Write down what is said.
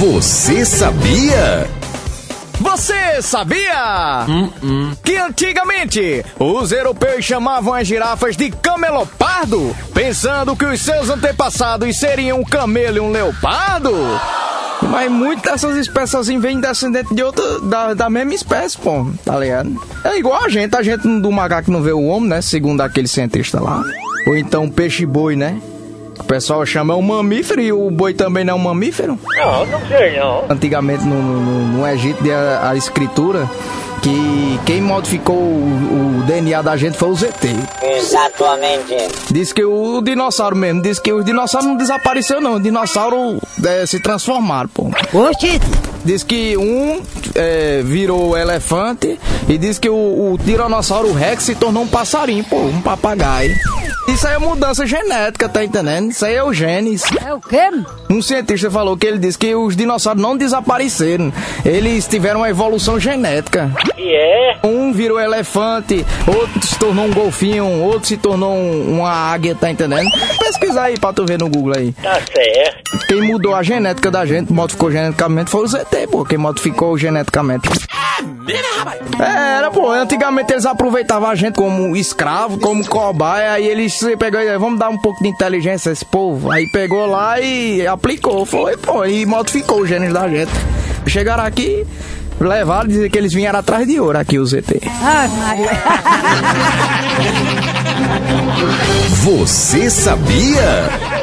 Você sabia? Você sabia que antigamente os europeus chamavam as girafas de camelopardo, pensando que os seus antepassados seriam um camelo e um leopardo? Mas muitas dessas espécies assim vêm descendentes de outra, da, da mesma espécie, pô, tá ligado? É igual a gente, a gente do macaco não vê o homem, né? Segundo aquele cientista lá. Ou então peixe-boi, né? O pessoal chama um mamífero e o boi também não é um mamífero? Não, não sei não. Antigamente no, no, no Egito a, a escritura que quem modificou o, o, DNA da gente foi o ZT. Exatamente. Diz que o dinossauro mesmo, diz que os dinossauros não desapareceram não, os dinossauros é, se transformaram, pô. Oxi! Diz que um é, virou elefante e diz que o, o tiranossauro Rex se tornou um passarinho, pô, um papagaio. Isso aí é mudança genética, tá entendendo? Isso aí é o genes. É o quê? Um cientista falou que ele disse que os dinossauros não desapareceram. Eles tiveram uma evolução genética. E é? Um virou elefante, outro se tornou um golfinho, outro se tornou um, uma águia, tá entendendo? Pesquisa aí pra tu ver no Google aí. Tá certo. Quem mudou a genética da gente, modificou geneticamente, foi o ZT, pô. Quem modificou geneticamente. É, era, pô. Antigamente eles aproveitavam a gente como escravo, como cobaia, aí eles pegou e vamos dar um pouco de inteligência a esse povo. Aí pegou lá e aplicou, foi, pô, e modificou o genes da gente. Chegaram aqui, levaram, dizer que eles vieram atrás de ouro aqui, o ZT. Ai, Maria. Você sabia?